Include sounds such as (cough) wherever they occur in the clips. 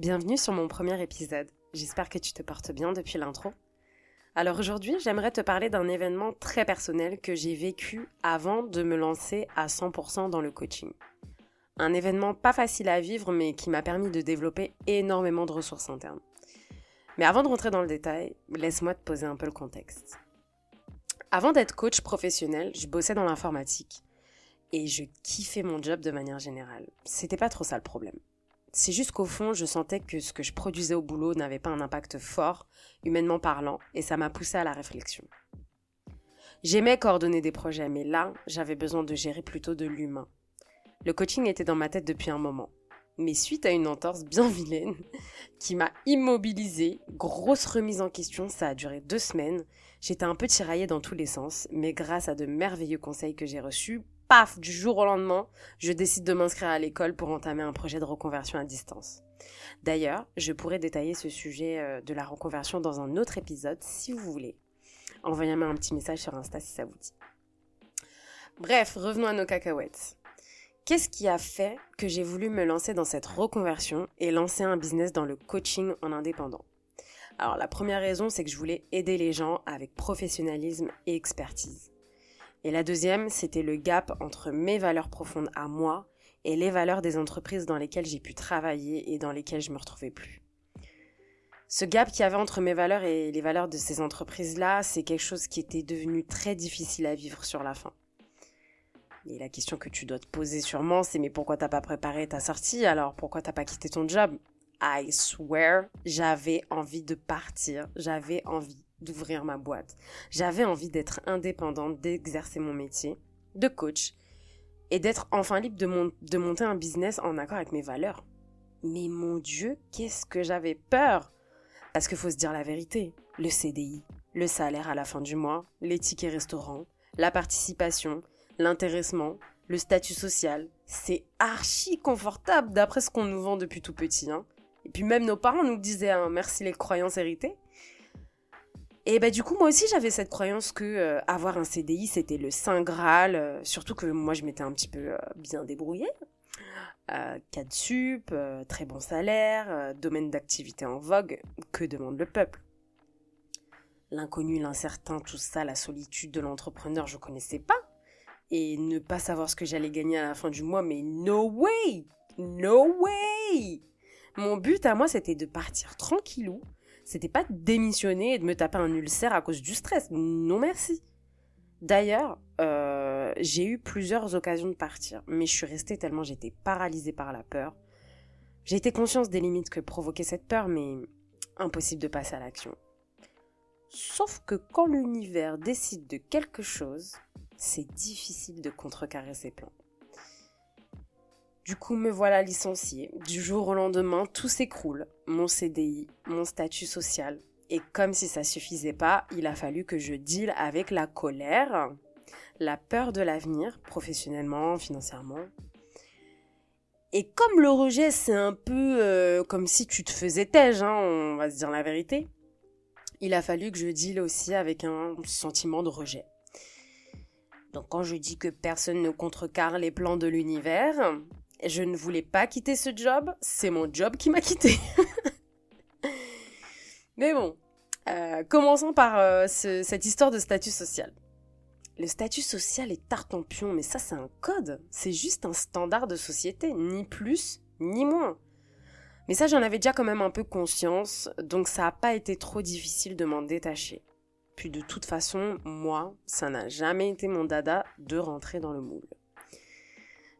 Bienvenue sur mon premier épisode. J'espère que tu te portes bien depuis l'intro. Alors aujourd'hui, j'aimerais te parler d'un événement très personnel que j'ai vécu avant de me lancer à 100% dans le coaching. Un événement pas facile à vivre mais qui m'a permis de développer énormément de ressources internes. Mais avant de rentrer dans le détail, laisse-moi te poser un peu le contexte. Avant d'être coach professionnel, je bossais dans l'informatique et je kiffais mon job de manière générale. C'était pas trop ça le problème. C'est juste qu'au fond, je sentais que ce que je produisais au boulot n'avait pas un impact fort, humainement parlant, et ça m'a poussé à la réflexion. J'aimais coordonner des projets, mais là, j'avais besoin de gérer plutôt de l'humain. Le coaching était dans ma tête depuis un moment. Mais suite à une entorse bien (laughs) vilaine qui m'a immobilisée, grosse remise en question, ça a duré deux semaines. J'étais un peu tiraillée dans tous les sens, mais grâce à de merveilleux conseils que j'ai reçus, paf, du jour au lendemain, je décide de m'inscrire à l'école pour entamer un projet de reconversion à distance. D'ailleurs, je pourrais détailler ce sujet euh, de la reconversion dans un autre épisode si vous voulez. Envoyez-moi un petit message sur Insta si ça vous dit. Bref, revenons à nos cacahuètes. Qu'est-ce qui a fait que j'ai voulu me lancer dans cette reconversion et lancer un business dans le coaching en indépendant? Alors la première raison, c'est que je voulais aider les gens avec professionnalisme et expertise. Et la deuxième, c'était le gap entre mes valeurs profondes à moi et les valeurs des entreprises dans lesquelles j'ai pu travailler et dans lesquelles je me retrouvais plus. Ce gap qu'il y avait entre mes valeurs et les valeurs de ces entreprises-là, c'est quelque chose qui était devenu très difficile à vivre sur la fin. Et la question que tu dois te poser sûrement, c'est mais pourquoi t'as pas préparé ta sortie alors? Pourquoi t'as pas quitté ton job? I swear, j'avais envie de partir, j'avais envie d'ouvrir ma boîte. J'avais envie d'être indépendante, d'exercer mon métier de coach et d'être enfin libre de, monter un business en accord avec mes valeurs. Mais mon Dieu, qu'est-ce que j'avais peur Parce qu'il faut se dire la vérité. Le CDI, le salaire à la fin du mois, les tickets restaurants, la participation, l'intéressement, le statut social, c'est archi confortable d'après ce qu'on nous vend depuis tout petit. Hein. Et puis même nos parents nous disaient hein, merci les croyances héritées. Et bah du coup moi aussi j'avais cette croyance que euh, avoir un CDI c'était le saint graal, euh, surtout que moi je m'étais un petit peu euh, bien débrouillée. 4 sup, très bon salaire, domaine d'activité en vogue, que demande le peuple L'inconnu, l'incertain, tout ça, la solitude de l'entrepreneur, je connaissais pas. Et ne pas savoir ce que j'allais gagner à la fin du mois, mais no way! No way! Mon but à moi c'était de partir tranquillou, c'était pas de démissionner et de me taper un ulcère à cause du stress. Non merci. D'ailleurs, euh, j'ai eu plusieurs occasions de partir, mais je suis restée tellement j'étais paralysée par la peur. J'ai été conscience des limites que provoquait cette peur, mais impossible de passer à l'action. Sauf que quand l'univers décide de quelque chose, c'est difficile de contrecarrer ses plans. Du coup, me voilà licenciée. Du jour au lendemain, tout s'écroule. Mon CDI, mon statut social. Et comme si ça suffisait pas, il a fallu que je deal avec la colère, la peur de l'avenir, professionnellement, financièrement. Et comme le rejet, c'est un peu euh, comme si tu te faisais têche, hein, on va se dire la vérité, il a fallu que je deal aussi avec un sentiment de rejet. Donc quand je dis que personne ne contrecarre les plans de l'univers, je ne voulais pas quitter ce job, c'est mon job qui m'a quitté. (laughs) Mais bon, euh, commençons par euh, cette histoire de statut social. Le statut social est tartempion, mais ça c'est un code, c'est juste un standard de société, ni plus ni moins. Mais ça j'en avais déjà quand même un peu conscience, donc ça n'a pas été trop difficile de m'en détacher. Puis de toute façon, moi, ça n'a jamais été mon dada de rentrer dans le moule.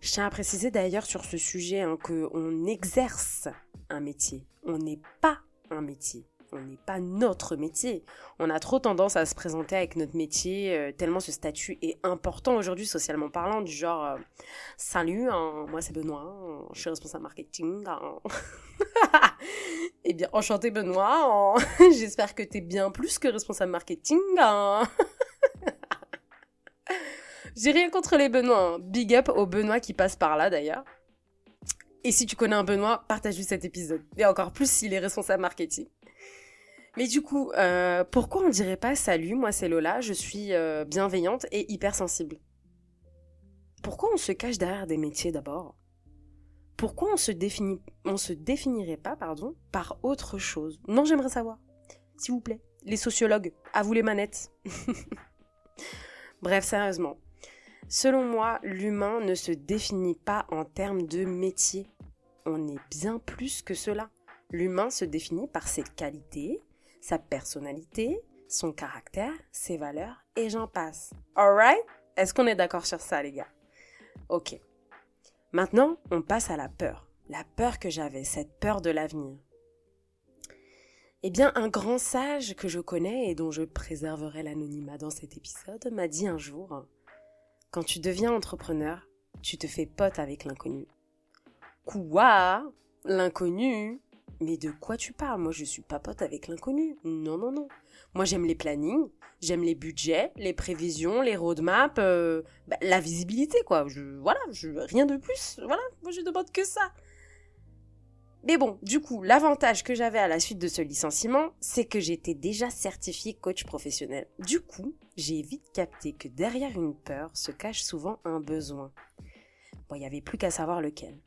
Je tiens à préciser d'ailleurs sur ce sujet hein, qu'on exerce un métier. On n'est pas un métier. On n'est pas notre métier. On a trop tendance à se présenter avec notre métier euh, tellement ce statut est important aujourd'hui socialement parlant du genre euh, salut hein, moi c'est Benoît hein, je suis responsable marketing (laughs) eh bien enchanté Benoît (laughs) j'espère que tu es bien plus que responsable marketing J'ai rien contre les Benoît. Hein. Big up aux Benoît qui passent par là d'ailleurs. Et si tu connais un Benoît, partage-lui cet épisode. Et encore plus s'il est responsable marketing. Mais du coup, euh, pourquoi on dirait pas salut, moi c'est Lola, je suis euh, bienveillante et hypersensible Pourquoi on se cache derrière des métiers d'abord? Pourquoi on se définit, on se définirait pas, pardon, par autre chose? Non, j'aimerais savoir. S'il vous plaît. Les sociologues, à vous les manettes. (laughs) Bref, sérieusement. Selon moi, l'humain ne se définit pas en termes de métier. On est bien plus que cela. L'humain se définit par ses qualités, sa personnalité, son caractère, ses valeurs, et j'en passe. Alright Est-ce qu'on est, d'accord sur ça, les gars? Ok. Maintenant, on passe à la peur. La peur que j'avais, cette peur de l'avenir. Eh bien, un grand sage que je connais et dont je préserverai l'anonymat dans cet épisode m'a dit un jour Quand tu deviens entrepreneur, tu te fais pote avec l'inconnu. Quoi? L'inconnu? Mais de quoi tu parles? Moi, je suis pas pote avec l'inconnu. Non, non, non. Moi, j'aime les plannings, j'aime les budgets, les prévisions, les roadmaps, euh, bah, la visibilité, quoi. Voilà, rien de plus. Voilà, moi, je demande que ça. Mais bon, du coup, l'avantage que j'avais à la suite de ce licenciement, c'est que j'étais déjà certifié coach professionnel. Du coup, j'ai vite capté que derrière une peur se cache souvent un besoin. Bon, il n'y avait plus qu'à savoir lequel.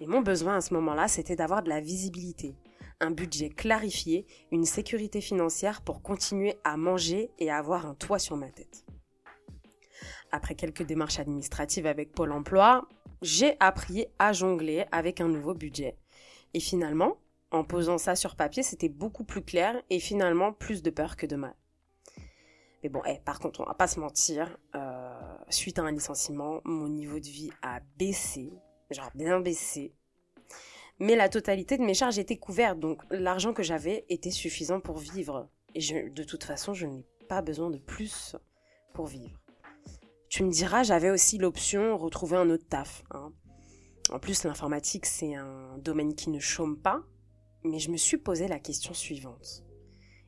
Et mon besoin à ce moment-là, c'était d'avoir de la visibilité un budget clarifié, une sécurité financière pour continuer à manger et à avoir un toit sur ma tête. Après quelques démarches administratives avec Pôle Emploi, j'ai appris à jongler avec un nouveau budget. Et finalement, en posant ça sur papier, c'était beaucoup plus clair et finalement plus de peur que de mal. Mais bon, eh, par contre, on va pas se mentir, euh, suite à un licenciement, mon niveau de vie a baissé, genre bien baissé mais la totalité de mes charges était couverte, donc l'argent que j'avais était suffisant pour vivre. Et de toute façon, je n'ai pas besoin de plus pour vivre. Tu me diras, j'avais aussi l'option retrouver un autre taf. Hein. En plus, l'informatique, c'est un domaine qui ne chôme pas, mais je me suis posé la question suivante.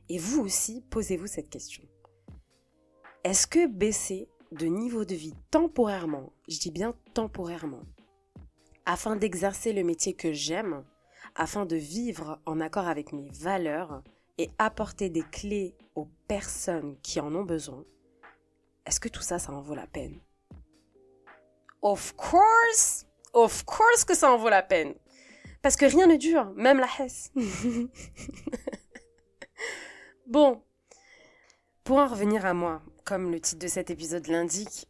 Et vous aussi, posez-vous cette question. Est-ce que baisser de niveau de vie temporairement, je dis bien temporairement, afin d'exercer le métier que j'aime, afin de vivre en accord avec mes valeurs et apporter des clés aux personnes qui en ont besoin, est-ce que tout ça, ça en vaut la peine? Of course Of course que ça en vaut la peine Parce que rien ne dure, même la Hesse. (laughs) bon, pour en revenir à moi, comme le titre de cet épisode l'indique,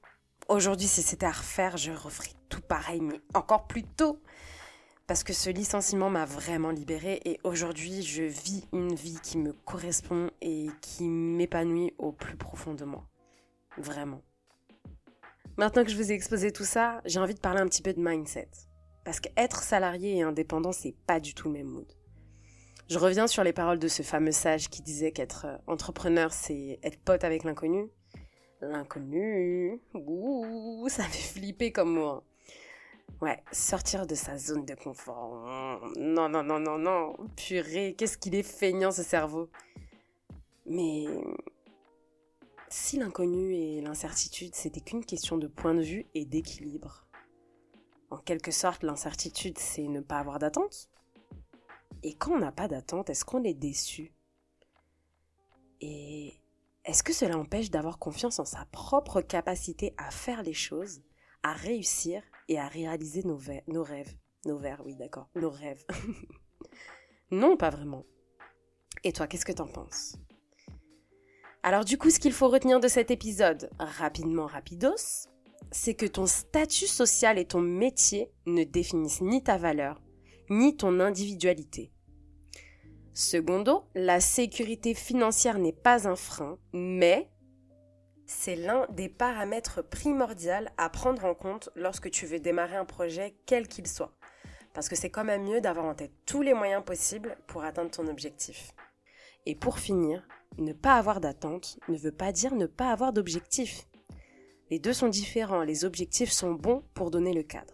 Aujourd'hui, si c'était à refaire, je referais tout pareil, mais encore plus tôt. Parce que ce licenciement m'a vraiment libérée et aujourd'hui, je vis une vie qui me correspond et qui m'épanouit au plus profond de moi. Vraiment. Maintenant que je vous ai exposé tout ça, j'ai envie de parler un petit peu de mindset. Parce qu'être salarié et indépendant, c'est pas du tout le même mood. Je reviens sur les paroles de ce fameux sage qui disait qu'être euh, entrepreneur, c'est être pote avec l'inconnu. L'inconnu. Ouh, ça fait flipper comme moi. Ouais, sortir de sa zone de confort. Non, non, non, non, non. Purée, qu'est-ce qu'il est feignant ce cerveau. Mais si l'inconnu et l'incertitude, c'était qu'une question de point de vue et d'équilibre. En quelque sorte, l'incertitude, c'est ne pas avoir d'attente. Et quand on n'a pas d'attente, est-ce qu'on est déçu? Et est-ce que cela empêche d'avoir confiance en sa propre capacité à faire les choses, à réussir et à réaliser nos, rêves? Nos vers, oui, d'accord, nos rêves. (laughs) non, pas vraiment. Et toi, qu'est-ce que t'en penses? Alors du coup, ce qu'il faut retenir de cet épisode, rapidement, rapidos, c'est que ton statut social et ton métier ne définissent ni ta valeur, ni ton individualité. Secondo, la sécurité financière n'est pas un frein, mais c'est l'un des paramètres primordiaux à prendre en compte lorsque tu veux démarrer un projet quel qu'il soit. Parce que c'est quand même mieux d'avoir en tête tous les moyens possibles pour atteindre ton objectif. Et pour finir, ne pas avoir d'attente ne veut pas dire ne pas avoir d'objectif. Les deux sont différents, les objectifs sont bons pour donner le cadre.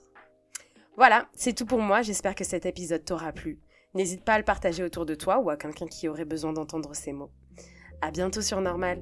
Voilà, c'est tout pour moi, j'espère que cet épisode t'aura plu. N'hésite pas à le partager autour de toi ou à quelqu'un qui aurait besoin d'entendre ces mots. À bientôt sur Normal.